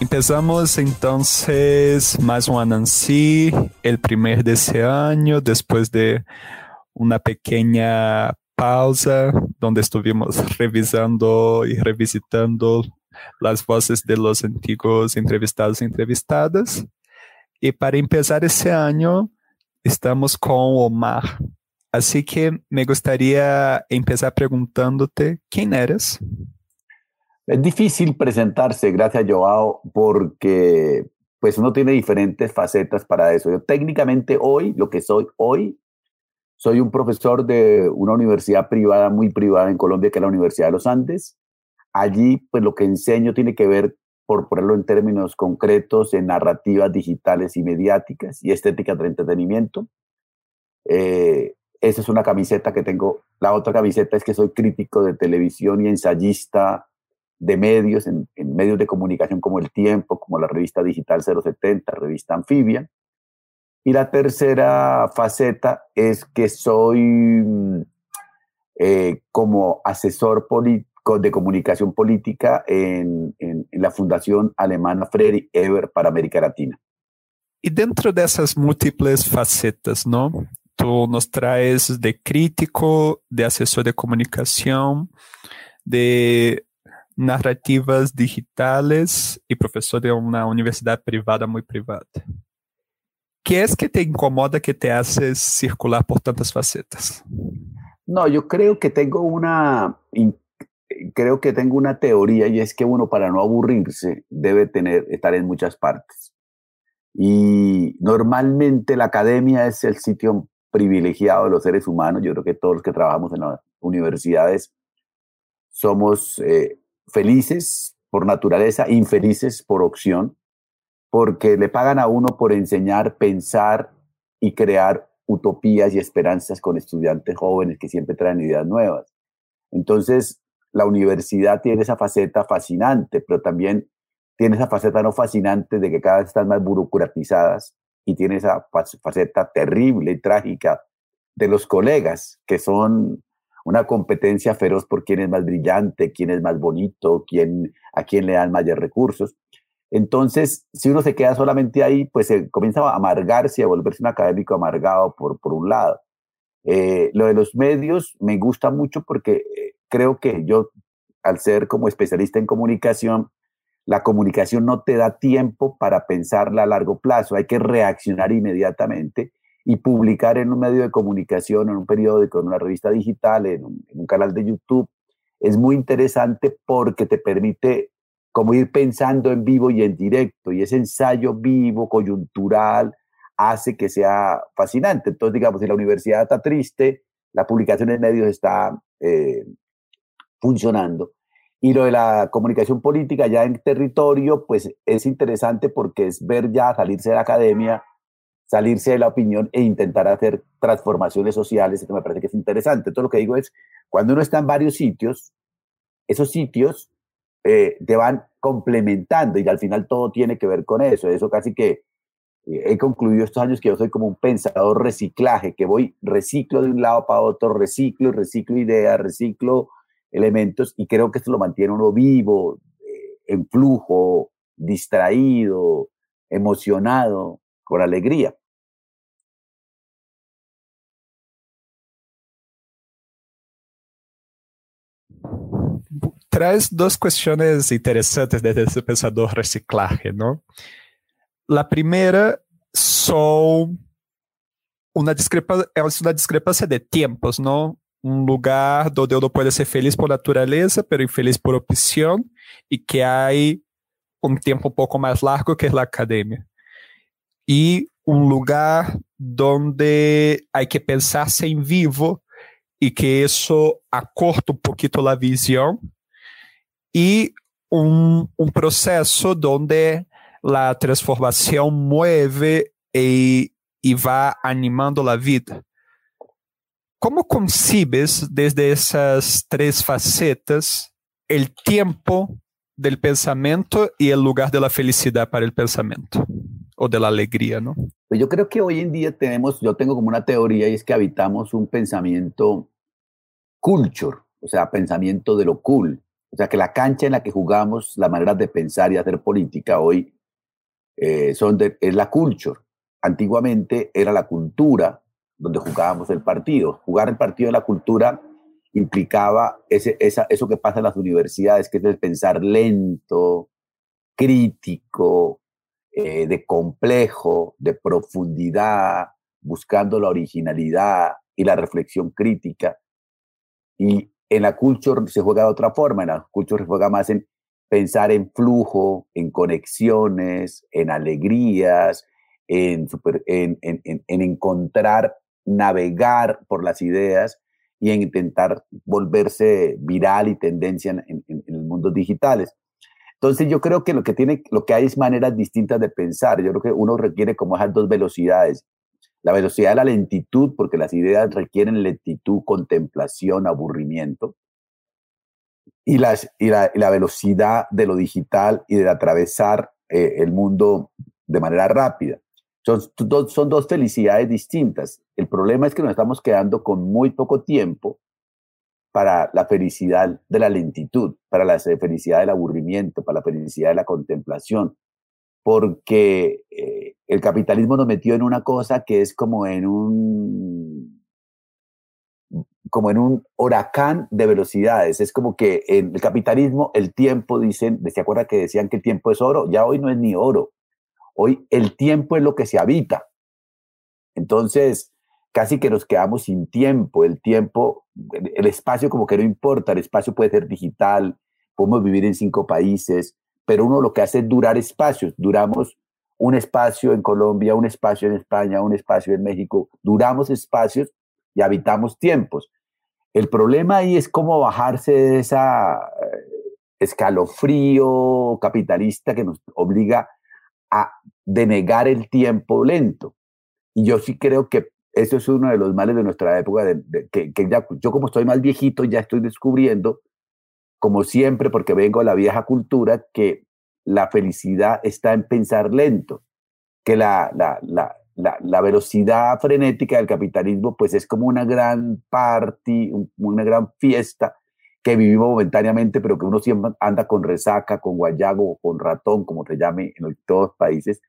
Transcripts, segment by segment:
Empezamos entonces más un Anansi, el primer de ese año, después de una pequeña pausa donde estuvimos revisando y revisitando las voces de los antiguos entrevistados y entrevistadas. Y para empezar ese año, estamos con Omar. Así que me gustaría empezar preguntándote quién eres. Es difícil presentarse, gracias Joao, porque pues uno tiene diferentes facetas para eso. Yo técnicamente hoy, lo que soy hoy, soy un profesor de una universidad privada, muy privada en Colombia, que es la Universidad de los Andes. Allí, pues lo que enseño tiene que ver, por ponerlo en términos concretos, en narrativas digitales y mediáticas y estéticas del entretenimiento. Eh, esa es una camiseta que tengo. La otra camiseta es que soy crítico de televisión y ensayista de medios, en, medios de comunicación como El Tiempo, como la revista digital 070, revista Anfibia. Y la tercera faceta es que soy mm, eh, como asesor de comunicación política en, en, la Fundación Alemana Freddy Eber para América Latina. Y dentro de esas múltiples facetas, ¿no? Tú nos traes de crítico, de asesor de comunicación, de narrativas digitales y profesor de una universidad privada muy privada. ¿Qué es que te incomoda que te haces circular por tantas facetas? No, yo creo que tengo una creo que tengo una teoría y es que uno para no aburrirse debe tener estar en muchas partes. Y normalmente la academia es el sitio privilegiado de los seres humanos. Yo creo que todos los que trabajamos en las universidades somos eh, felices por naturaleza, infelices por opción, porque le pagan a uno por enseñar, pensar y crear utopías y esperanzas con estudiantes jóvenes que siempre traen ideas nuevas. Entonces, la universidad tiene esa faceta fascinante, pero también tiene esa faceta no fascinante de que cada vez están más burocratizadas y tiene esa faceta terrible y trágica de los colegas, que son una competencia feroz por quién es más brillante, quién es más bonito, quién, a quién le dan mayores recursos. Entonces, si uno se queda solamente ahí, pues se comienza a amargarse, a volverse un académico amargado por, por un lado. Eh, lo de los medios me gusta mucho porque eh, creo que yo, al ser como especialista en comunicación, la comunicación no te da tiempo para pensarla a largo plazo, hay que reaccionar inmediatamente y publicar en un medio de comunicación, en un periódico, en una revista digital, en un, canal de YouTube, es muy interesante porque te permite como ir pensando en vivo y en directo, y ese ensayo vivo, coyuntural, hace que sea fascinante. Entonces, digamos, si la universidad está triste, la publicación en medios está eh, funcionando. Y lo de la comunicación política ya en territorio, pues es interesante porque es ver ya salirse de la academia salirse de la opinión e intentar hacer transformaciones sociales, esto me parece que es interesante. Todo lo que digo es, cuando uno está en varios sitios, esos sitios eh, te van complementando y al final todo tiene que ver con eso. Eso casi que eh, he concluido estos años que yo soy como un pensador reciclaje, que voy, reciclo de un lado para otro, reciclo, reciclo ideas, reciclo elementos y creo que esto lo mantiene uno vivo, eh, en flujo, distraído, emocionado, con alegría. Traz duas questões interessantes desse pensador reciclaje, não? A primeira, sou una discrepância, é uma discrepância de tempos, não? Um lugar onde eu não pode ser feliz por natureza, pero infeliz por opção, e que há um tempo um pouco mais largo que é a academia. E um lugar onde há que pensar sem vivo e que isso acorta um pouquinho a visão e um, um processo onde a transformação move e, e vai animando a vida. Como concibes desde essas três facetas o tempo do pensamento e o lugar da felicidade para o pensamento? O de la alegría, ¿no? Pues yo creo que hoy en día tenemos, yo tengo como una teoría y es que habitamos un pensamiento culture, o sea, pensamiento de lo cool. O sea, que la cancha en la que jugamos, la manera de pensar y hacer política hoy eh, son es la culture. Antiguamente era la cultura donde jugábamos el partido. Jugar el partido de la cultura implicaba ese, eso que pasa en las universidades, que es el pensar lento, crítico, eh, de complejo, de profundidad, buscando la originalidad y la reflexión crítica. Y en la culture se juega de otra forma, en la culture se juega más en pensar en flujo, en conexiones, en alegrías, en, en, en, encontrar, navegar por las ideas y en intentar volverse viral y tendencia en, en, mundos digitales. Entonces yo creo que lo que, tiene, lo que hay es maneras distintas de pensar. Yo creo que uno requiere como esas dos velocidades. La velocidad de la lentitud, porque las ideas requieren lentitud, contemplación, aburrimiento. Y, las, y, la, velocidad de lo digital y de atravesar eh, el mundo de manera rápida. Son son dos felicidades distintas. El problema es que nos estamos quedando con muy poco tiempo para la felicidad de la lentitud, para la felicidad del aburrimiento, para la felicidad de la contemplación, porque eh, el capitalismo nos metió en una cosa que es como en un como en un huracán de velocidades. Es como que en el capitalismo el tiempo, dicen, ¿se acuerda que decían que el tiempo es oro? Ya hoy no es ni oro. Hoy el tiempo es lo que se habita. Entonces, casi que nos quedamos sin tiempo. El tiempo, el espacio como que no importa, el espacio puede ser digital, podemos vivir en cinco países, pero uno lo que hace es durar espacios. Duramos un espacio en Colombia, un espacio en España, un espacio en México, duramos espacios y habitamos tiempos. El problema ahí es cómo bajarse de esa eh, escalofrío capitalista que nos obliga a denegar el tiempo lento. Y yo sí creo que eso es uno de los males de nuestra época, que, ya, yo como estoy más viejito ya estoy descubriendo, como siempre, porque vengo a la vieja cultura, que la felicidad está en pensar lento, que la, la, la, la velocidad frenética del capitalismo pues es como una gran party, una gran fiesta que vivimos momentáneamente, pero que uno siempre anda con resaca, con guayago, con ratón, como se llame en todos los países,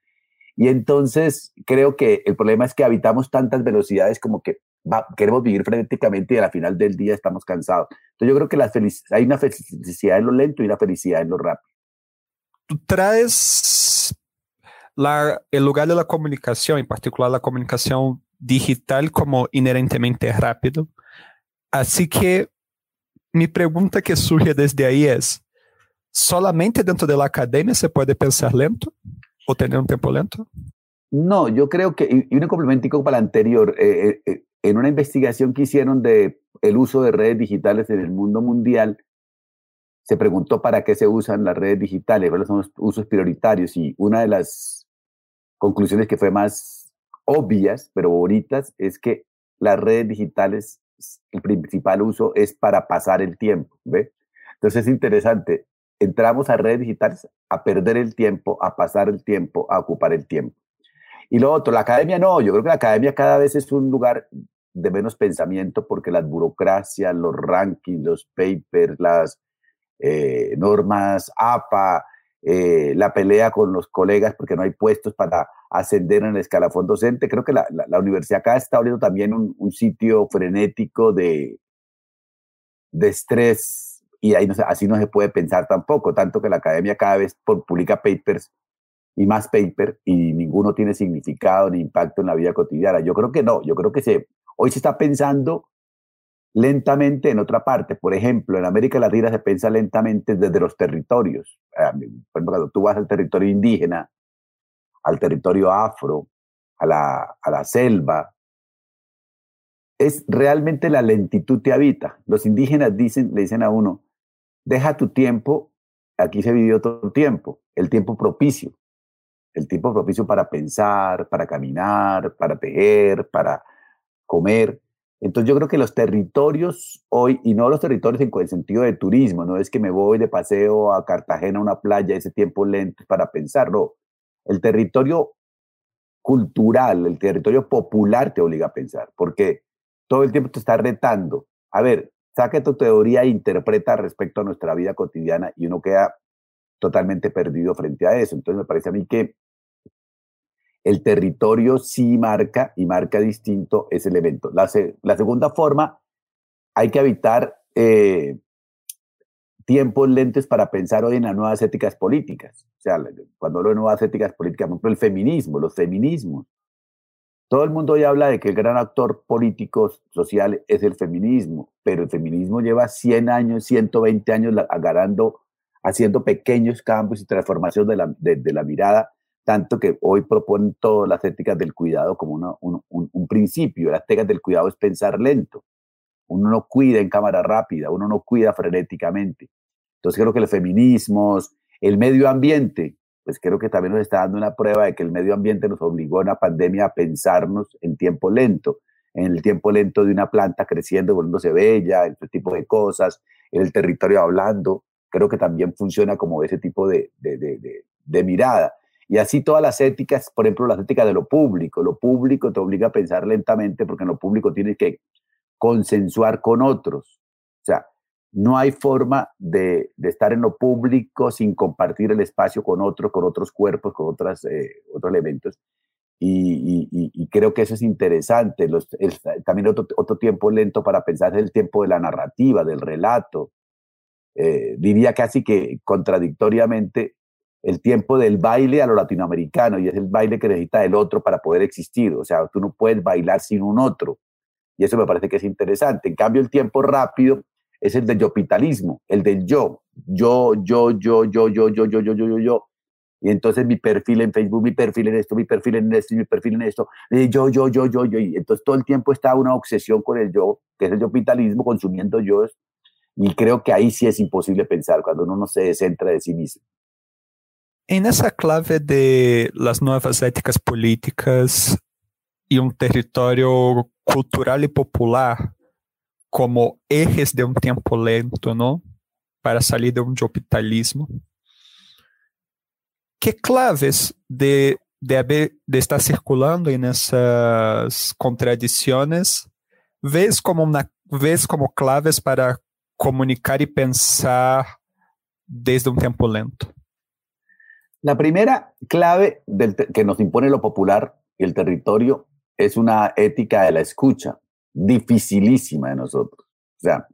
y entonces creo que el problema es que habitamos tantas velocidades como que queremos vivir frenéticamente y al final del día estamos cansados. Entonces yo creo que la hay una felicidad en lo lento y una felicidad en lo rápido. Tú traes la, el lugar de la comunicación, en particular la comunicación digital, como inherentemente rápido. Así que mi pregunta que surge desde ahí es, ¿solamente dentro de la academia se puede pensar lento? O tener un tiempo lento? No, yo creo que, y un complementico para el anterior, eh, eh, eh, en una investigación que hicieron de el uso de redes digitales en el mundo mundial, se preguntó para qué se usan las redes digitales, cuáles son los usos prioritarios, y una de las conclusiones que fue más obvias, pero bonitas, es que las redes digitales, el principal uso es para pasar el tiempo, ¿ve? Entonces es interesante, entramos a redes digitales a perder el tiempo, a pasar el tiempo, a ocupar el tiempo. Y lo otro, la academia no, yo creo que la academia cada vez es un lugar de menos pensamiento porque las burocracias, los rankings, los papers, las eh, normas APA, eh, la pelea con los colegas porque no hay puestos para ascender en el escalafón docente. Creo que la, la, universidad acá está abriendo también un, un sitio frenético de, de estrés y ahí no así no se puede pensar tampoco, tanto que la academia cada vez publica papers y más paper y ninguno tiene significado ni impacto en la vida cotidiana. Yo creo que no, yo creo que se, hoy se está pensando lentamente en otra parte. Por ejemplo, en América Latina se piensa lentamente desde los territorios. Ah, por ejemplo, cuando tú vas al territorio indígena, al territorio afro, a la, selva, es realmente la lentitud te habita. Los indígenas le dicen a uno, deja tu tiempo, aquí se vivió todo el tiempo, el tiempo propicio, el tiempo propicio para pensar, para caminar, para tejer, para comer. Entonces yo creo que los territorios hoy, y no los territorios en el sentido de turismo, no es que me voy de paseo a Cartagena, a una playa, ese tiempo lento para pensar, no. El territorio cultural, el territorio popular te obliga a pensar, porque todo el tiempo te está retando. A ver, saque tu teoría e interpreta respecto a nuestra vida cotidiana y uno queda totalmente perdido frente a eso. Entonces me parece a mí que el territorio sí marca y marca distinto ese elemento. La, la segunda forma, hay que evitar eh, tiempos lentes para pensar hoy en las nuevas éticas políticas. O sea, cuando hablo de nuevas éticas políticas, por ejemplo, el feminismo, los feminismos. Todo el mundo hoy habla de que el gran actor político social es el feminismo, pero el feminismo lleva 100 años, 120 años agarrando, haciendo pequeños cambios y transformación de la, mirada, tanto que hoy proponen todas las éticas del cuidado como un, un, principio. Las éticas del cuidado es pensar lento. Uno no cuida en cámara rápida, uno no cuida frenéticamente. Entonces creo que los feminismos, el medio ambiente, pues creo que también nos está dando una prueba de que el medio ambiente nos obligó en la pandemia a pensarnos en tiempo lento, en el tiempo lento de una planta creciendo, volviéndose bella, este tipo de cosas, en el territorio hablando, creo que también funciona como ese tipo de, de, de, de mirada. Y así todas las éticas, por ejemplo, las éticas de lo público. Lo público te obliga a pensar lentamente porque en lo público tienes que consensuar con otros. O sea, no hay forma de, estar en lo público sin compartir el espacio con otros, con otros cuerpos, con otras, eh, otros elementos. Y, creo que eso es interesante. también otro, otro, tiempo lento para pensar es el tiempo de la narrativa, del relato. Eh, diría casi que contradictoriamente el tiempo del baile a lo latinoamericano y es el baile que necesita el otro para poder existir. O sea, tú no puedes bailar sin un otro. Y eso me parece que es interesante. En cambio, el tiempo rápido es el del yopitalismo, el del yo. Yo, yo, yo, yo, yo, yo, yo, yo, yo, yo, yo. Y entonces mi perfil en Facebook, mi perfil en esto, mi perfil en esto, mi perfil en esto, yo, yo, yo, yo, yo. Y entonces todo el tiempo está una obsesión con el yo, que es el yopitalismo, consumiendo yo. Y creo que ahí sí es imposible pensar cuando uno no se descentra de sí mismo. En esa clave de las nuevas éticas políticas y un territorio cultural y popular, como ejes de um tempo lento, não? Para sair de um capitalismo. Que claves de, estar circulando vês como, una, vês como claves para comunicar e pensar desde um tempo lento? La primera clave que nos impone lo popular y el territorio es una ética de la escucha. Dificilísima de nosotros. O sea,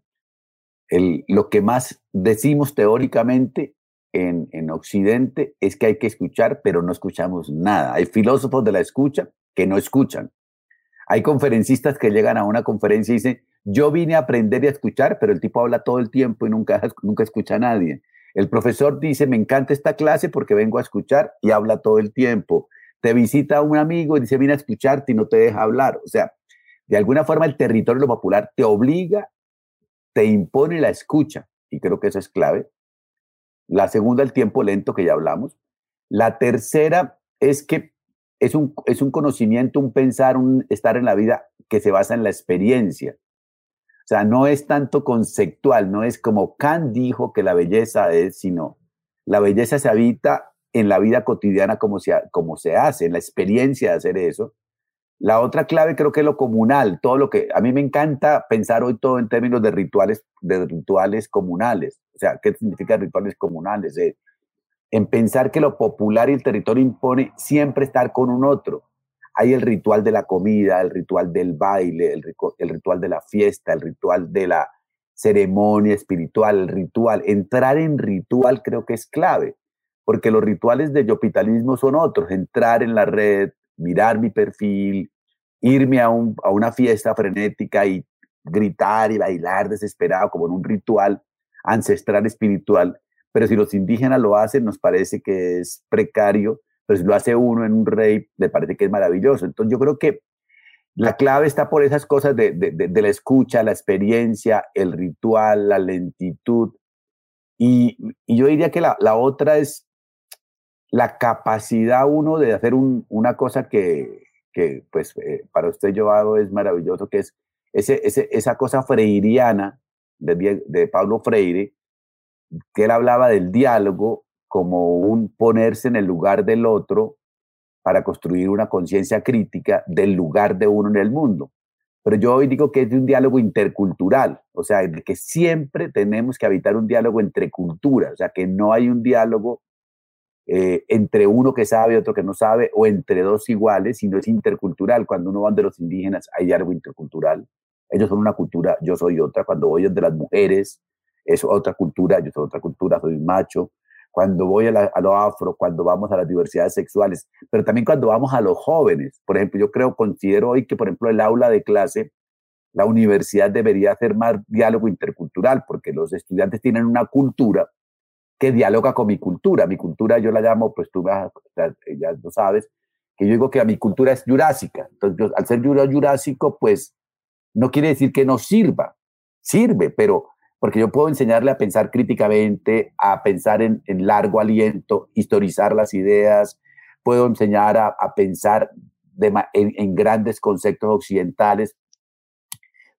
el, lo que más decimos teóricamente en, en Occidente es que hay que escuchar, pero no escuchamos nada. Hay filósofos de la escucha que no escuchan. Hay conferencistas que llegan a una conferencia y dicen, yo vine a aprender y a escuchar, pero el tipo habla todo el tiempo y nunca, nunca escucha a nadie. El profesor dice, me encanta esta clase porque vengo a escuchar y habla todo el tiempo. Te visita un amigo y dice, vine a escucharte y no te deja hablar. O sea, de alguna forma el territorio popular te obliga, te impone la escucha, y creo que eso es clave. La segunda, el tiempo lento que ya hablamos. La tercera es que es un, es un conocimiento, un pensar, un estar en la vida que se basa en la experiencia. O sea, no es tanto conceptual, no es como Kant dijo que la belleza es, sino la belleza se habita en la vida cotidiana como se, como se hace, en la experiencia de hacer eso. La otra clave creo que es lo comunal, todo lo que a mí me encanta pensar hoy todo en términos de rituales, de rituales comunales. O sea, ¿qué significa rituales comunales? Eh, en pensar que lo popular y el territorio impone siempre estar con un otro. Hay el ritual de la comida, el ritual del baile, el, ritual de la fiesta, el ritual de la ceremonia espiritual, el ritual. Entrar en ritual creo que es clave, porque los rituales de yopitalismo son otros, entrar en la red, mirar mi perfil, irme a, a una fiesta frenética y gritar y bailar desesperado como en un ritual ancestral espiritual. Pero si los indígenas lo hacen, nos parece que es precario, pero si lo hace uno en un rey, me parece que es maravilloso. Entonces yo creo que la clave está por esas cosas de, de, la escucha, la experiencia, el ritual, la lentitud. Y, y yo diría que la, la, otra es la capacidad uno de hacer un, una cosa que, pues eh, para usted yo hago es maravilloso, que es ese, ese, esa cosa freiriana de, de Pablo Freire, que él hablaba del diálogo como un ponerse en el lugar del otro para construir una conciencia crítica del lugar de uno en el mundo. Pero yo hoy digo que es de un diálogo intercultural, o sea, que siempre tenemos que habitar un diálogo entre culturas, o sea, que no hay un diálogo eh, entre uno que sabe y otro que no sabe, o entre dos iguales, sino es intercultural. Cuando uno va de los indígenas, hay diálogo intercultural. Ellos son una cultura, yo soy otra. Cuando voy de las mujeres, es otra cultura, yo soy otra cultura, soy macho cuando voy a, a, lo afro, cuando vamos a las diversidades sexuales, pero también cuando vamos a los jóvenes. Por ejemplo, yo creo, considero hoy que, por ejemplo, el aula de clase, la universidad debería hacer más diálogo intercultural, porque los estudiantes tienen una cultura que dialoga con mi cultura. Mi cultura yo la llamo, pues tú ya lo sabes, que yo digo que a mi cultura es jurásica. Entonces, al ser jurásico, pues no quiere decir que no sirva, sirve, pero porque yo puedo enseñarle a pensar críticamente, a pensar en, largo aliento, historizar las ideas, puedo enseñar a, pensar en, grandes conceptos occidentales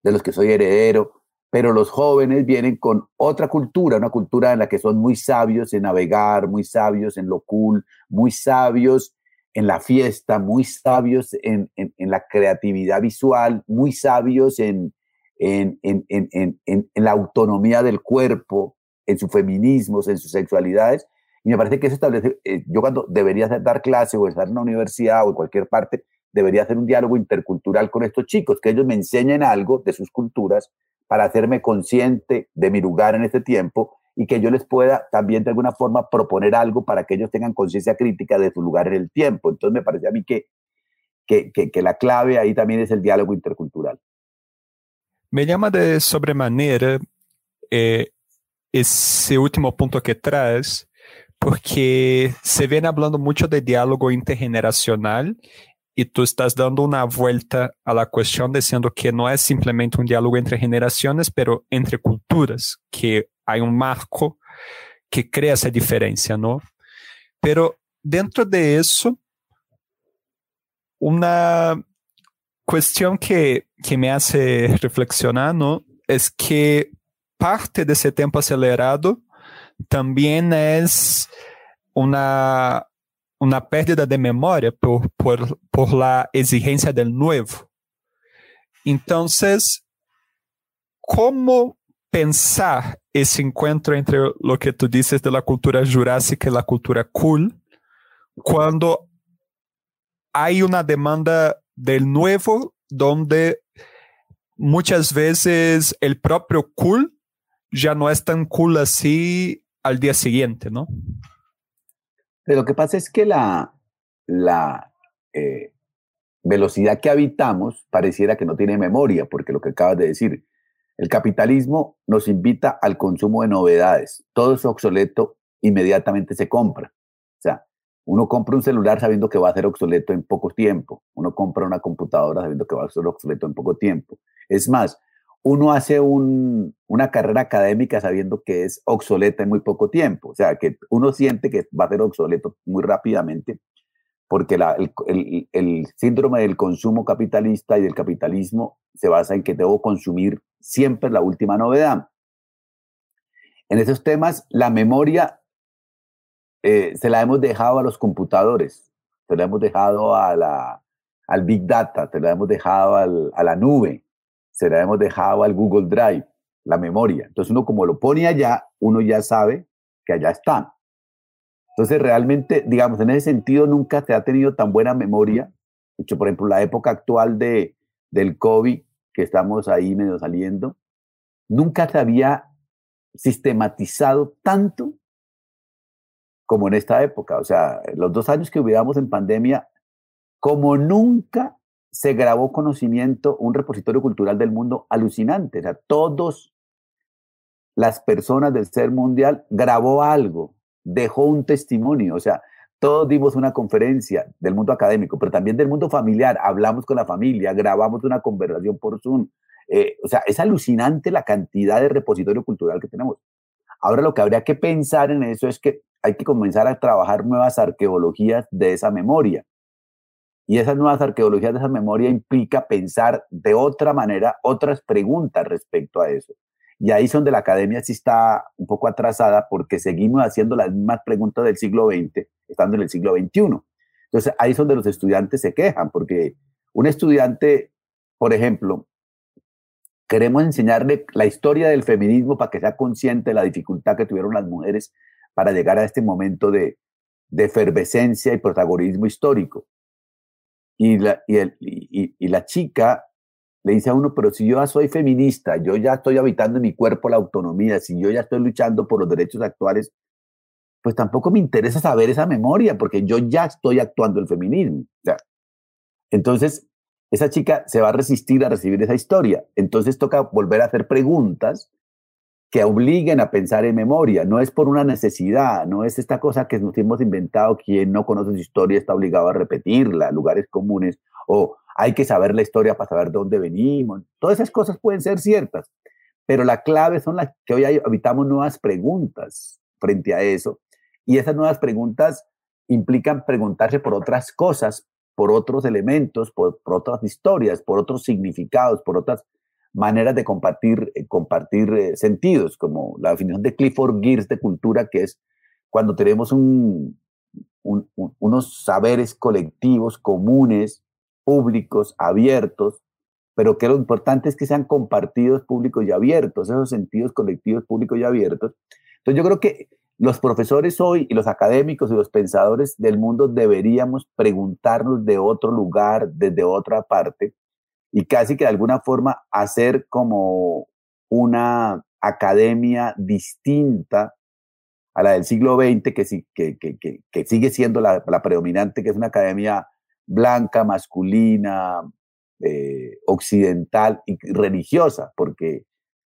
de los que soy heredero, pero los jóvenes vienen con otra cultura, una cultura en la que son muy sabios en navegar, muy sabios en lo cool, muy sabios en la fiesta, muy sabios en la creatividad visual, muy sabios en, en, la autonomía del cuerpo, en sus feminismos, en sus sexualidades. Y me parece que eso establece, eh, yo cuando debería dar clase o estar en la universidad o en cualquier parte, debería hacer un diálogo intercultural con estos chicos, que ellos me enseñen algo de sus culturas para hacerme consciente de mi lugar en este tiempo y que yo les pueda también de alguna forma proponer algo para que ellos tengan conciencia crítica de su lugar en el tiempo. Entonces me parece a mí que, que, que, que la clave ahí también es el diálogo intercultural. Me llama de sobremanera eh, esse último ponto que traz, porque se vem falando muito de diálogo intergeneracional e tu estás dando uma volta a la questão dizendo que não é simplesmente um diálogo entre generações, pero entre culturas, que há um marco que cria essa diferença, não? Pero dentro de isso, uma cuestión que, que me hace reflexionar, ¿no? Es que parte de ese tiempo acelerado también es una, una pérdida de memoria por, por, por la exigencia del nuevo. Entonces, ¿cómo pensar ese encuentro entre lo que tú dices de la cultura jurásica y la cultura cool cuando hay una demanda del nuevo donde muchas veces el propio cool ya no es tan cool así al día siguiente, ¿no? Pero lo que pasa es que la, la eh, velocidad que habitamos pareciera que no tiene memoria, porque lo que acabas de decir, el capitalismo nos invita al consumo de novedades. Todo es obsoleto inmediatamente se compra. O sea, uno compra un celular sabiendo que va a ser obsoleto en poco tiempo. Uno compra una computadora sabiendo que va a ser obsoleto en poco tiempo. Es más, uno hace una carrera académica sabiendo que es obsoleta en muy poco tiempo. O sea, que uno siente que va a ser obsoleto muy rápidamente porque el, el, síndrome del consumo capitalista y del capitalismo se basa en que debo consumir siempre la última novedad. En esos temas, la memoria eh, se la hemos dejado a los computadores, se la hemos dejado a la, al Big Data, se la hemos dejado al, a la nube, se la hemos dejado al Google Drive, la memoria. Entonces uno como lo pone allá, uno ya sabe que allá está. Entonces realmente, digamos, en ese sentido nunca se ha tenido tan buena memoria. De hecho, por ejemplo, la época actual de, del COVID, que estamos ahí medio saliendo, nunca se había sistematizado tanto como en esta época. O sea, los dos años que vivíamos en pandemia, como nunca se grabó conocimiento, un repositorio cultural del mundo alucinante. O sea, todos las personas del ser mundial grabó algo, dejó un testimonio. O sea, todos dimos una conferencia del mundo académico, pero también del mundo familiar. Hablamos con la familia, grabamos una conversación por Zoom. Eh, o sea, es alucinante la cantidad de repositorio cultural que tenemos. Ahora lo que habría que pensar en eso es que hay que comenzar a trabajar nuevas arqueologías de esa memoria. Y esas nuevas arqueologías de esa memoria implica pensar de otra manera otras preguntas respecto a eso. Y ahí es donde la academia sí está un poco atrasada porque seguimos haciendo las mismas preguntas del siglo XX, estando en el siglo XXI. Entonces ahí es donde los estudiantes se quejan, porque un estudiante, por ejemplo, queremos enseñarle la historia del feminismo para que sea consciente de la dificultad que tuvieron las mujeres para llegar a este momento de, efervescencia y protagonismo histórico. Y la, y, la chica le dice a uno, pero si yo ya soy feminista, yo ya estoy habitando en mi cuerpo la autonomía, si yo ya estoy luchando por los derechos actuales, pues tampoco me interesa saber esa memoria, porque yo ya estoy actuando el feminismo. entonces, esa chica se va a resistir a recibir esa historia. Entonces toca volver a hacer preguntas que obliguen a pensar en memoria. No es por una necesidad, no es esta cosa que nos hemos inventado, quien no conoce su historia está obligado a repetirla, lugares comunes, o hay que saber la historia para saber de dónde venimos. Todas esas cosas pueden ser ciertas, pero la clave son las que hoy habitamos nuevas preguntas frente a eso. Y esas nuevas preguntas implican preguntarse por otras cosas, por otros elementos, por, otras historias, por otros significados, por otras maneras de compartir, eh, compartir eh, sentidos, como la definición de Clifford Geertz de cultura, que es cuando tenemos un, unos saberes colectivos comunes, públicos, abiertos, pero que lo importante es que sean compartidos públicos y abiertos, esos sentidos colectivos públicos y abiertos. Entonces yo creo que los profesores hoy y los académicos y los pensadores del mundo deberíamos preguntarnos de otro lugar, desde otra parte, y casi que de alguna forma hacer como una academia distinta a la del siglo XX, que, que, que, sigue siendo la, predominante, que es una academia blanca, masculina, eh, occidental y religiosa, porque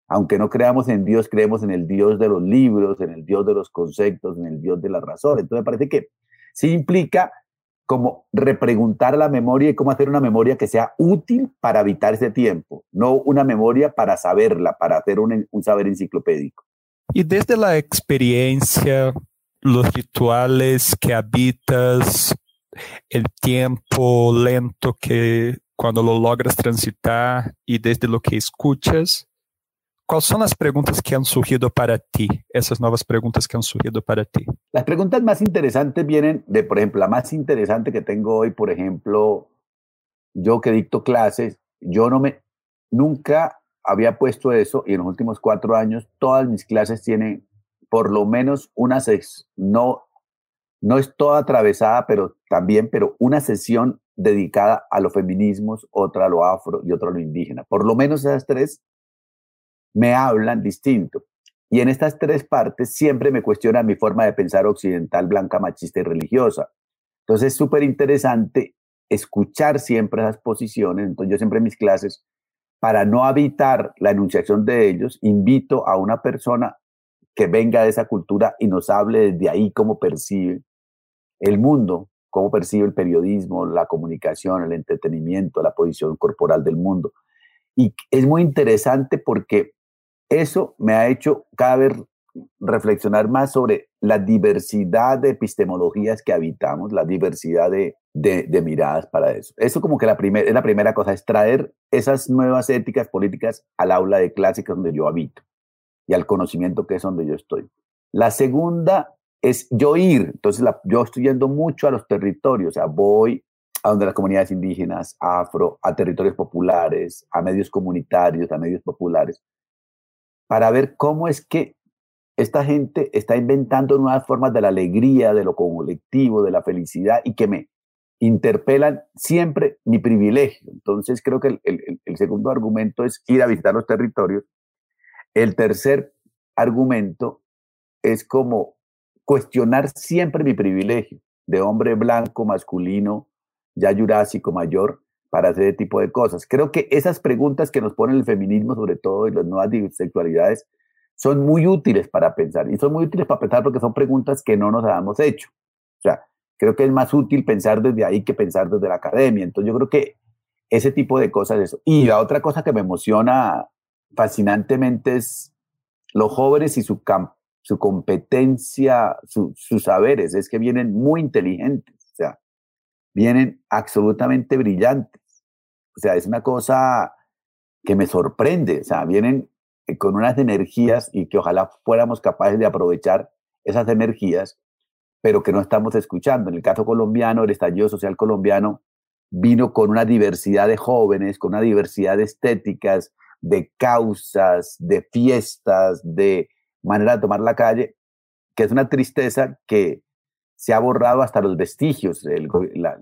aunque no creamos en Dios, creemos en el Dios de los libros, en el Dios de los conceptos, en el Dios de la razón. Entonces parece que sí implica como repreguntar la memoria y cómo hacer una memoria que sea útil para evitar ese tiempo, no una memoria para saberla, para hacer un, un saber enciclopédico. Y desde la experiencia, los rituales que habitas, el tiempo lento que cuando lo logras transitar y desde lo que escuchas, ¿Cuáles son las preguntas que han surgido para ti? Esas nuevas preguntas que han surgido para ti. Las preguntas más interesantes vienen de, por ejemplo, la más interesante que tengo hoy, por ejemplo, yo que dicto clases, yo no me, nunca había puesto eso y en los últimos cuatro años todas mis clases tienen por lo menos una sesión, no, no es toda atravesada, pero también, pero una sesión dedicada a los feminismos, otra a lo afro y otra a lo indígena. Por lo menos esas tres me hablan distinto. Y en estas tres partes siempre me cuestionan mi forma de pensar occidental, blanca, machista y religiosa. Entonces es súper interesante escuchar siempre esas posiciones. Entonces yo siempre en mis clases, para no habitar la enunciación de ellos, invito a una persona que venga de esa cultura y nos hable desde ahí cómo percibe el mundo, cómo percibe el periodismo, la comunicación, el entretenimiento, la posición corporal del mundo. Y es muy interesante porque eso me ha hecho cada vez reflexionar más sobre la diversidad de epistemologías que habitamos, la diversidad de, miradas para eso. Eso como que la es la primera cosa, es traer esas nuevas éticas políticas al aula de clásicas donde yo habito y al conocimiento que es donde yo estoy. La segunda es yo ir, entonces yo estoy yendo mucho a los territorios, o sea, voy a donde las comunidades indígenas, afro, a territorios populares, a medios comunitarios, a medios populares, para ver cómo es que esta gente está inventando nuevas formas de la alegría, de lo colectivo, de la felicidad y que me interpelan siempre mi privilegio. Entonces creo que el, segundo argumento es ir a visitar los territorios. El tercer argumento es como cuestionar siempre mi privilegio de hombre blanco, masculino, ya jurásico, mayor, para hacer ese tipo de cosas. Creo que esas preguntas que nos pone el feminismo, sobre todo, y las nuevas sexualidades, son muy útiles para pensar. Y son muy útiles para pensar porque son preguntas que no nos habíamos hecho. O sea, creo que es más útil pensar desde ahí que pensar desde la academia. Entonces yo creo que ese tipo de cosas, eso. Y la otra cosa que me emociona fascinantemente es los jóvenes y su, su competencia, sus saberes, es que vienen muy inteligentes, o sea, vienen absolutamente brillantes. Sea, es una cosa que me sorprende, o sea, vienen con unas energías y que ojalá fuéramos capaces de aprovechar esas energías, pero que no estamos escuchando. En el caso colombiano, el estallido social colombiano vino con una diversidad de jóvenes, con una diversidad de estéticas, de causas, de fiestas, de manera de tomar la calle, que es una tristeza que se ha borrado hasta los vestigios. la,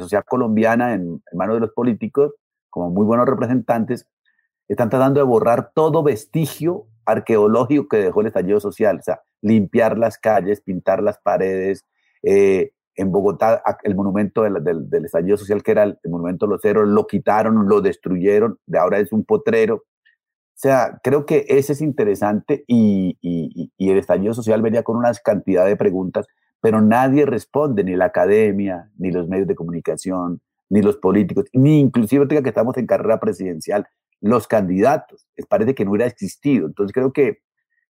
sociedad colombiana, en, manos de los políticos, como muy buenos representantes, están tratando de borrar todo vestigio arqueológico que dejó el estallido social, o sea, limpiar las calles, pintar las paredes. Eh, en Bogotá, el monumento del, del, estallido social, que era el, monumento de los héroes, lo quitaron, lo destruyeron, de ahora es un potrero. O sea, creo que ese es interesante y, y, el estallido social venía con una cantidad de preguntas, pero nadie responde, ni la academia, ni los medios de comunicación, ni los políticos, ni inclusive que estamos en carrera presidencial, los candidatos. Es, parece que no hubiera existido. Entonces creo que,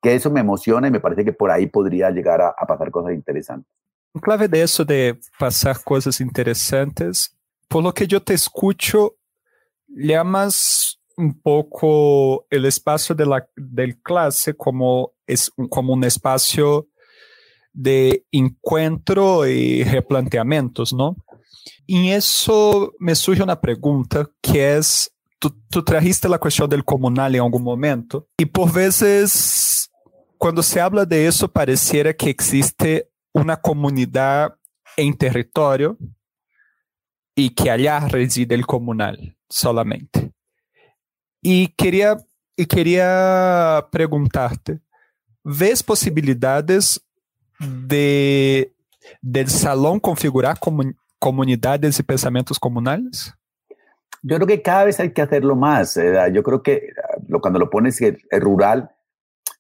que eso me emociona y me parece que por ahí podría llegar a, a pasar cosas interesantes. En clave de eso de pasar cosas interesantes, por lo que yo te escucho, llamas un poco el espacio de la del clase como, es, como un espacio de encuentro y replanteamientos, ¿no? Y eso me surge una pregunta que es, tú, trajiste la cuestión del comunal en algún momento y por veces cuando se habla de eso pareciera que existe una comunidad en territorio y que allá reside el comunal solamente. Y quería, y quería preguntarte, ¿ves posibilidades de del salón configurar comunidades y pensamientos comunales? Yo creo que cada vez hay que hacerlo más. Yo creo que cuando lo pones es rural,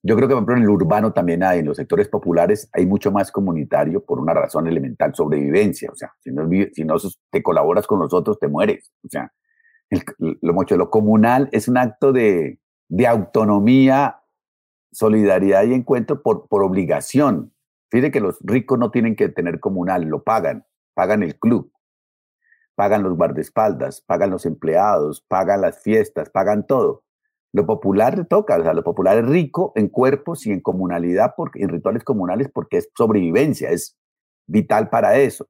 yo creo que, por ejemplo, en el urbano también hay, en los sectores populares hay mucho más comunitario por una razón elemental, sobrevivencia. O sea, si no, te colaboras con nosotros, te mueres. O sea, lo mucho lo comunal es un acto de, autonomía, solidaridad y encuentro por obligación. Fíjate que los ricos no tienen que tener comunal, lo pagan, pagan el club, pagan los guardaespaldas, pagan los empleados, pagan las fiestas, pagan todo. Lo popular toca, o sea, lo popular es rico en cuerpos y en comunalidad, porque, en rituales comunales, porque es sobrevivencia, es vital para eso.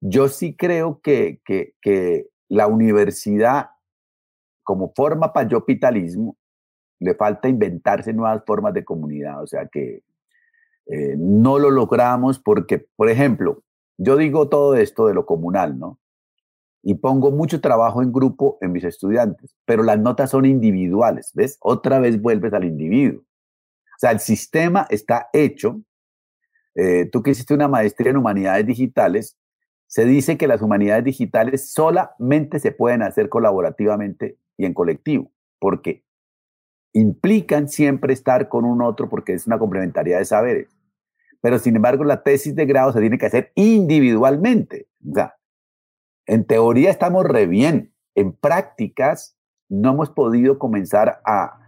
Yo sí creo que, que, la universidad, como forma para yo le falta inventarse nuevas formas de comunidad. O sea que eh, no lo logramos porque, por ejemplo, yo digo todo esto de lo comunal, ¿no? Y pongo mucho trabajo en grupo en mis estudiantes, pero las notas son individuales, ¿ves? Otra vez vuelves al individuo. O sea, el sistema está hecho. Eh, tú que hiciste una maestría en humanidades digitales, se dice que las humanidades digitales solamente se pueden hacer colaborativamente y en colectivo, porque implican siempre estar con un otro porque es una complementariedad de saberes. Pero sin embargo, la tesis de grado se tiene que hacer individualmente. O en teoría estamos re bien, en prácticas no hemos podido comenzar a,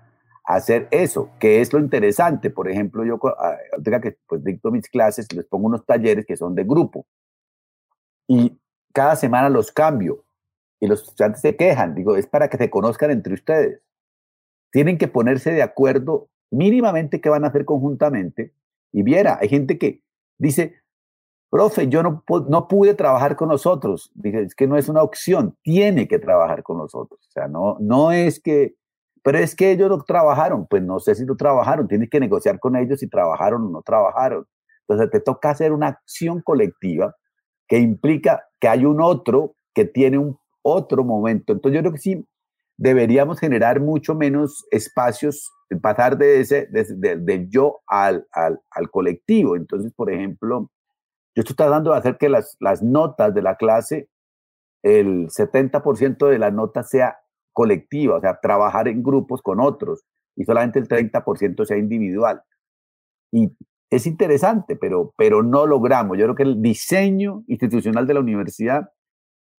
hacer eso, que es lo interesante. Por ejemplo, yo, ah, que pues dicto mis clases, les pongo unos talleres que son de grupo y cada semana los cambio y los estudiantes se quejan. Digo, es para que se conozcan entre ustedes. Tienen que ponerse de acuerdo mínimamente qué van a hacer conjuntamente. Y viera, hay gente que dice, profe, yo no, no pude trabajar con nosotros. Dije, es que no es una opción, tiene que trabajar con nosotros. O sea, no, no es que, pero es que ellos no trabajaron. Pues no sé si no trabajaron, tienes que negociar con ellos si trabajaron o no trabajaron. Entonces te toca hacer una acción colectiva que implica que hay un otro que tiene un otro momento. Entonces yo creo que sí, deberíamos generar mucho menos espacios, pasar de ese, del yo al, al, al, colectivo. Entonces, por ejemplo, yo estoy tratando de hacer que las, las notas de la clase, el 70% de las notas sea colectiva, o sea, trabajar en grupos con otros y solamente el 30% sea individual. Y es interesante, pero, pero no logramos. Yo creo que el diseño institucional de la universidad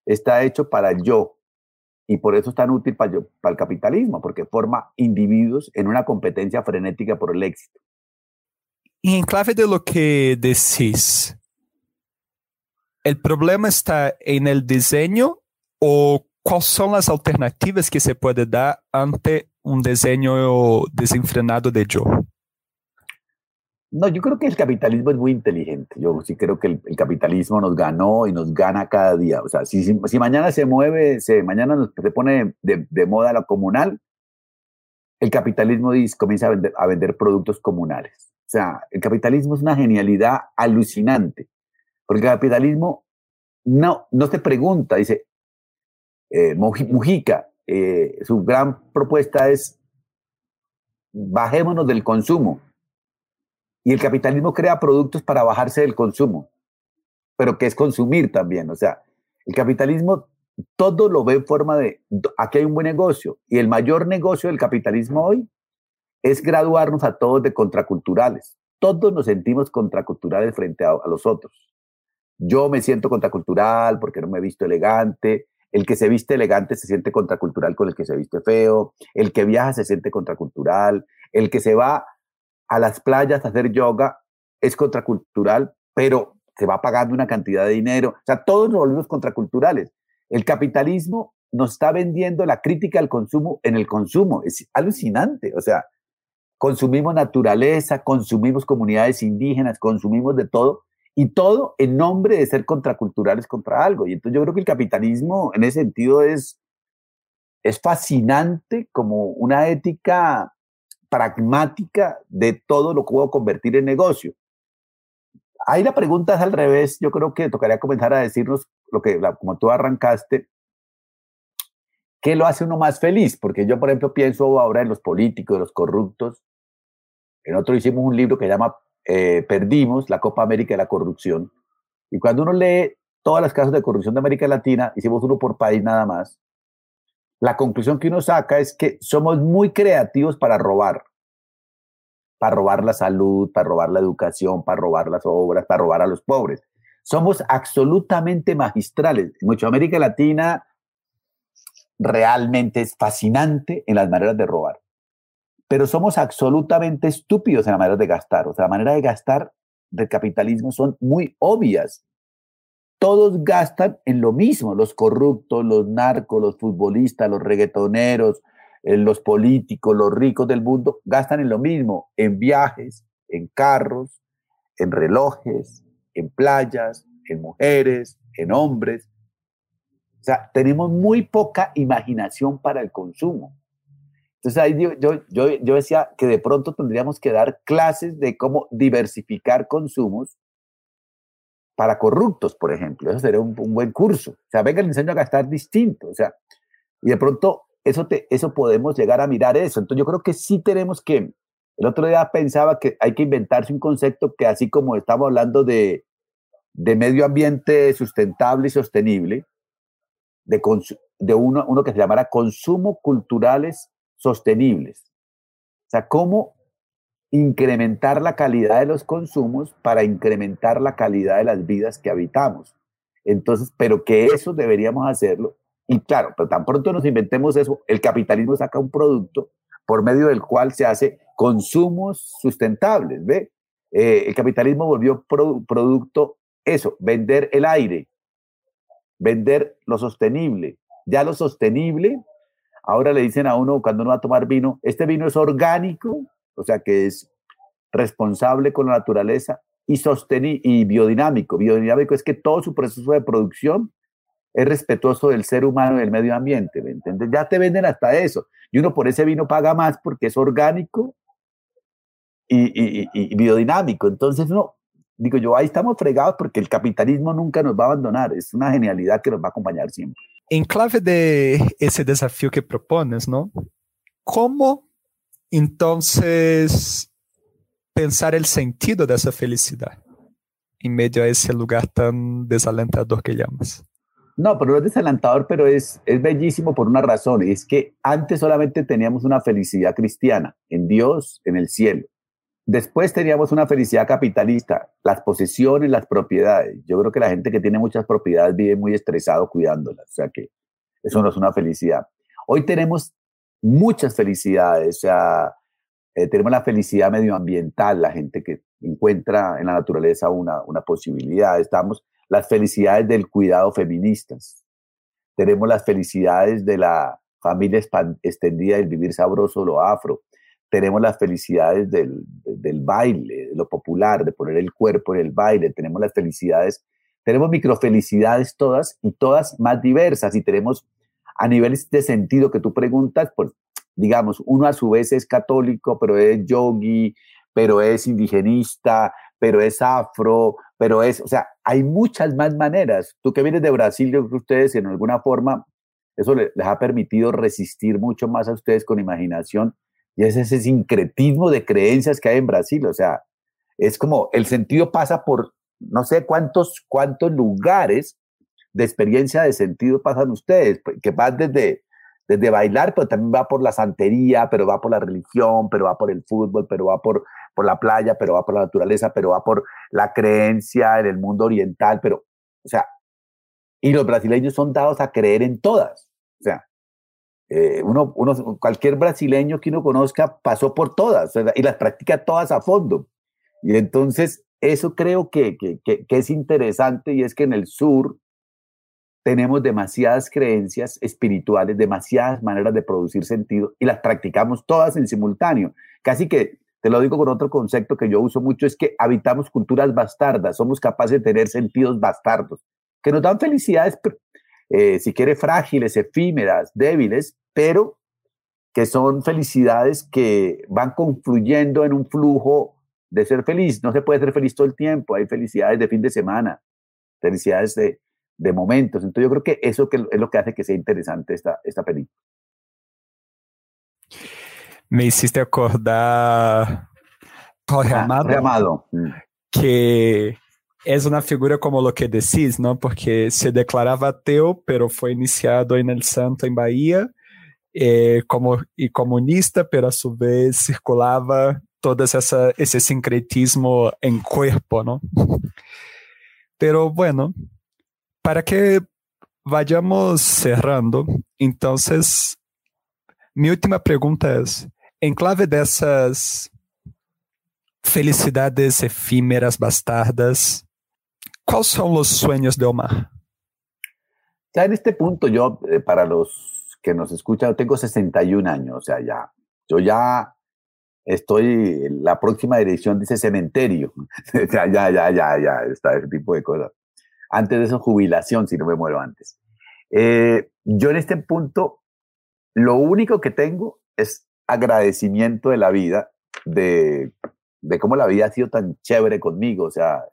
está hecho para yo y por eso es tan útil para, para el capitalismo, porque forma individuos en una competencia frenética por el éxito. Y en clave de lo que decís, ¿el problema está en el diseño o cuáles son las alternativas que se puede dar ante un diseño desenfrenado de yo? No, yo creo que el capitalismo es muy inteligente. Yo sí creo que el, capitalismo nos ganó y nos gana cada día. O sea, si, mañana se mueve, se, mañana se pone de, moda lo comunal, el capitalismo comienza a vender, productos comunales. O sea, el capitalismo es una genialidad alucinante. Porque el capitalismo no, no se pregunta, dice, eh, Mujica, eh, su gran propuesta es bajémonos del consumo y el capitalismo crea productos para bajarse del consumo, pero que es consumir también. O sea, el capitalismo todo lo ve en forma de, aquí hay un buen negocio. Y el mayor negocio del capitalismo hoy es graduarnos a todos de contraculturales. Todos nos sentimos contraculturales frente a, a los otros. Yo me siento contracultural porque no me he visto elegante. El que se viste elegante se siente contracultural con el que se viste feo. El que viaja se siente contracultural. El que se va a las playas a hacer yoga es contracultural, pero se va pagando una cantidad de dinero. O sea, todos nos volvemos contraculturales. El capitalismo nos está vendiendo la crítica al consumo en el consumo. Es alucinante. O sea, consumimos naturaleza, consumimos comunidades indígenas, consumimos de todo, y todo en nombre de ser contraculturales contra algo. Y entonces yo creo que el capitalismo en ese sentido es, es fascinante como una ética pragmática de todo lo que puedo convertir en negocio. Ahí la pregunta es al revés. Yo creo que tocaría comenzar a decirnos lo que, como tú arrancaste, ¿qué lo hace uno más feliz? Porque yo, por ejemplo, pienso ahora en los políticos, los corruptos. En otro hicimos un libro que se llama eh, Perdimos, la Copa América de la Corrupción. Y cuando uno lee todas las casos de corrupción de América Latina, hicimos uno por país nada más, la conclusión que uno saca es que somos muy creativos para robar. Para robar la salud, para robar la educación, para robar las obras, para robar a los pobres. Somos absolutamente magistrales. Mucho América Latina realmente es fascinante en las maneras de robar. Pero somos absolutamente estúpidos en la manera de gastar. O sea, la manera de gastar del capitalismo son muy obvias todos gastan en lo mismo, los corruptos, los narcos, los futbolistas, los reggaetoneros, eh, los políticos, los ricos del mundo, gastan en lo mismo, en viajes, en carros, en relojes, en playas, en mujeres, en hombres. O sea, tenemos muy poca imaginación para el consumo. Entonces ahí yo, yo, yo, yo decía que de pronto tendríamos que dar clases de cómo diversificar consumos para corruptos, por ejemplo. Eso sería un, buen curso. O sea, venga, le enseño a gastar distinto. O sea, y de pronto eso, te, eso podemos llegar a mirar eso. Entonces yo creo que sí tenemos que, el otro día pensaba que hay que inventarse un concepto que así como estamos hablando de, de medio ambiente sustentable y sostenible, de, de uno, uno que se llamara consumo culturales sostenibles. O sea, cómo incrementar la calidad de los consumos para incrementar la calidad de las vidas que habitamos. Entonces, pero que eso deberíamos hacerlo. Y claro, pero tan pronto nos inventemos eso, el capitalismo saca un producto por medio del cual se hace consumos sustentables, ¿ve? Eh, el capitalismo volvió producto eso, vender el aire, vender lo sostenible. Ya lo sostenible, ahora le dicen a uno cuando uno va a tomar vino, este vino es orgánico, o sea que es responsable con la naturaleza y, y biodinámico. Biodinámico es que todo su proceso de producción es respetuoso del ser humano y del medio ambiente, ¿me entiendes? Ya te venden hasta eso. Y uno por ese vino paga más porque es orgánico y, y biodinámico. Entonces, no, digo yo, ahí estamos fregados porque el capitalismo nunca nos va a abandonar. Es una genialidad que nos va a acompañar siempre. En clave de ese desafío que propones, ¿no? ¿Cómo entonces pensar el sentido de esa felicidad en medio a ese lugar tan desalentador que llamas? No, pero no es desalentador, pero es, es bellísimo por una razón. Es que antes solamente teníamos una felicidad cristiana, en Dios, en el cielo. Después teníamos una felicidad capitalista, las posesiones, las propiedades. Yo creo que la gente que tiene muchas propiedades vive muy estresado cuidándolas, o sea que eso no es una felicidad. Hoy tenemos muchas felicidades, o sea, eh, tenemos la felicidad medioambiental, la gente que encuentra en la naturaleza una, una posibilidad. Estamos las felicidades del cuidado feministas. Tenemos las felicidades de la familia extendida, del vivir sabroso, lo afro tenemos las felicidades del, del, baile, lo popular, de poner el cuerpo en el baile, tenemos las felicidades, tenemos microfelicidades todas y todas más diversas y tenemos a niveles de sentido que tú preguntas, pues digamos, uno a su vez es católico, pero es yogi, pero es indigenista, pero es afro, pero es, o sea, hay muchas más maneras. Tú que vienes de Brasil, yo creo que ustedes en alguna forma, eso les ha permitido resistir mucho más a ustedes con imaginación y es ese sincretismo de creencias que hay en Brasil. O sea, es como el sentido pasa por no sé cuántos, cuántos lugares de experiencia de sentido pasan ustedes, pues, que van desde, desde bailar, pero también va por la santería, pero va por la religión, pero va por el fútbol, pero va por, por la playa, pero va por la naturaleza, pero va por la creencia en el mundo oriental, pero, o sea, y los brasileños son dados a creer en todas. O sea, eh, uno, cualquier brasileño que uno conozca pasó por todas y las practica todas a fondo. Y entonces eso creo que, que, que, es interesante y es que en el sur tenemos demasiadas creencias espirituales, demasiadas maneras de producir sentido y las practicamos todas en simultáneo. Casi que, te lo digo con otro concepto que yo uso mucho, es que habitamos culturas bastardas, somos capaces de tener sentidos bastardos, que nos dan felicidades eh, si quiere, frágiles, efímeras, débiles, pero que son felicidades que van confluyendo en un flujo de ser feliz. No se puede ser feliz todo el tiempo, hay felicidades de fin de semana, felicidades de, de momentos. Entonces yo creo que eso que es lo que hace que sea interesante esta, esta película. Me hiciste acordar Jorge ah, Amado. Mm. que é uma figura como lo que decís, ¿no? Porque se declarava ateu, pero foi iniciado en el Santo em Bahia, eh, como e comunista, pero a su vez circulava todo esse sincretismo em corpo, ¿no? Pero bueno, para que vayamos cerrando, entonces, minha última pergunta é: em clave dessas felicidades efímeras, bastardas, ¿Cuáles son los sueños de Omar? Ya en este punto, yo, eh, para los que nos escuchan, tengo 61 años, o sea, ya, yo ya estoy, la próxima dirección dice cementerio, ya, ya, ya, ya, ya, está ese tipo de cosas. Antes de eso, jubilación, si no me muero antes. Eh, yo en este punto, lo único que tengo es agradecimiento de la vida, de, cómo la vida ha sido tan chévere conmigo, o sea,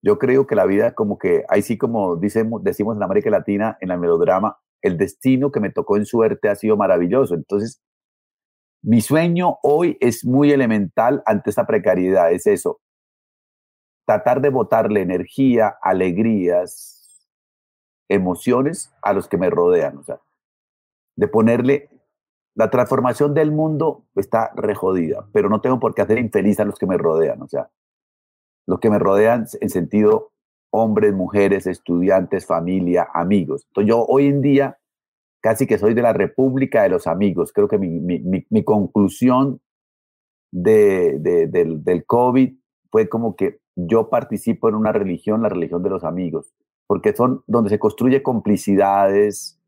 yo creo que la vida como que, ahí sí como decimos, decimos en América Latina, en el melodrama, el destino que me tocó en suerte ha sido maravilloso. Entonces, mi sueño hoy es muy elemental ante esta precariedad, es eso, tratar de botarle energía, alegrías, emociones a los que me rodean, o sea, de ponerle, la transformación del mundo está rejodida, pero no tengo por qué hacer infeliz a los que me rodean, o sea, los que me rodean en sentido hombres, mujeres, estudiantes, familia, amigos. Entonces yo hoy en día casi que soy de la república de los amigos. Creo que mi, conclusión de, del, del COVID fue como que yo participo en una religión, la religión de los amigos, porque son donde se construye complicidades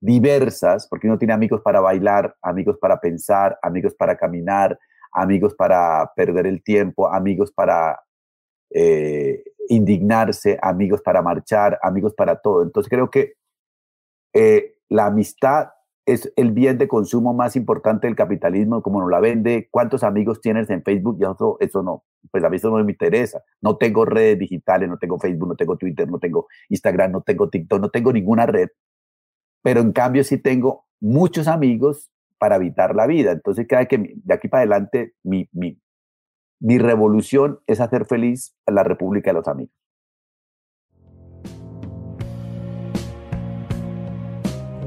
diversas, porque uno tiene amigos para bailar, amigos para pensar, amigos para caminar, amigos para perder el tiempo, amigos para eh, indignarse, amigos para marchar, amigos para todo. Entonces creo que eh, la amistad es el bien de consumo más importante del capitalismo, como nos la vende, cuántos amigos tienes en Facebook, y eso, eso no, pues a mí eso no me interesa. No tengo redes digitales, no tengo Facebook, no tengo Twitter, no tengo Instagram, no tengo TikTok, no tengo ninguna red. pero en cambio sí tengo muchos amigos para evitar la vida. Entonces, cada que de aquí para adelante mi, mi, mi revolución es hacer feliz a la República de los Amigos.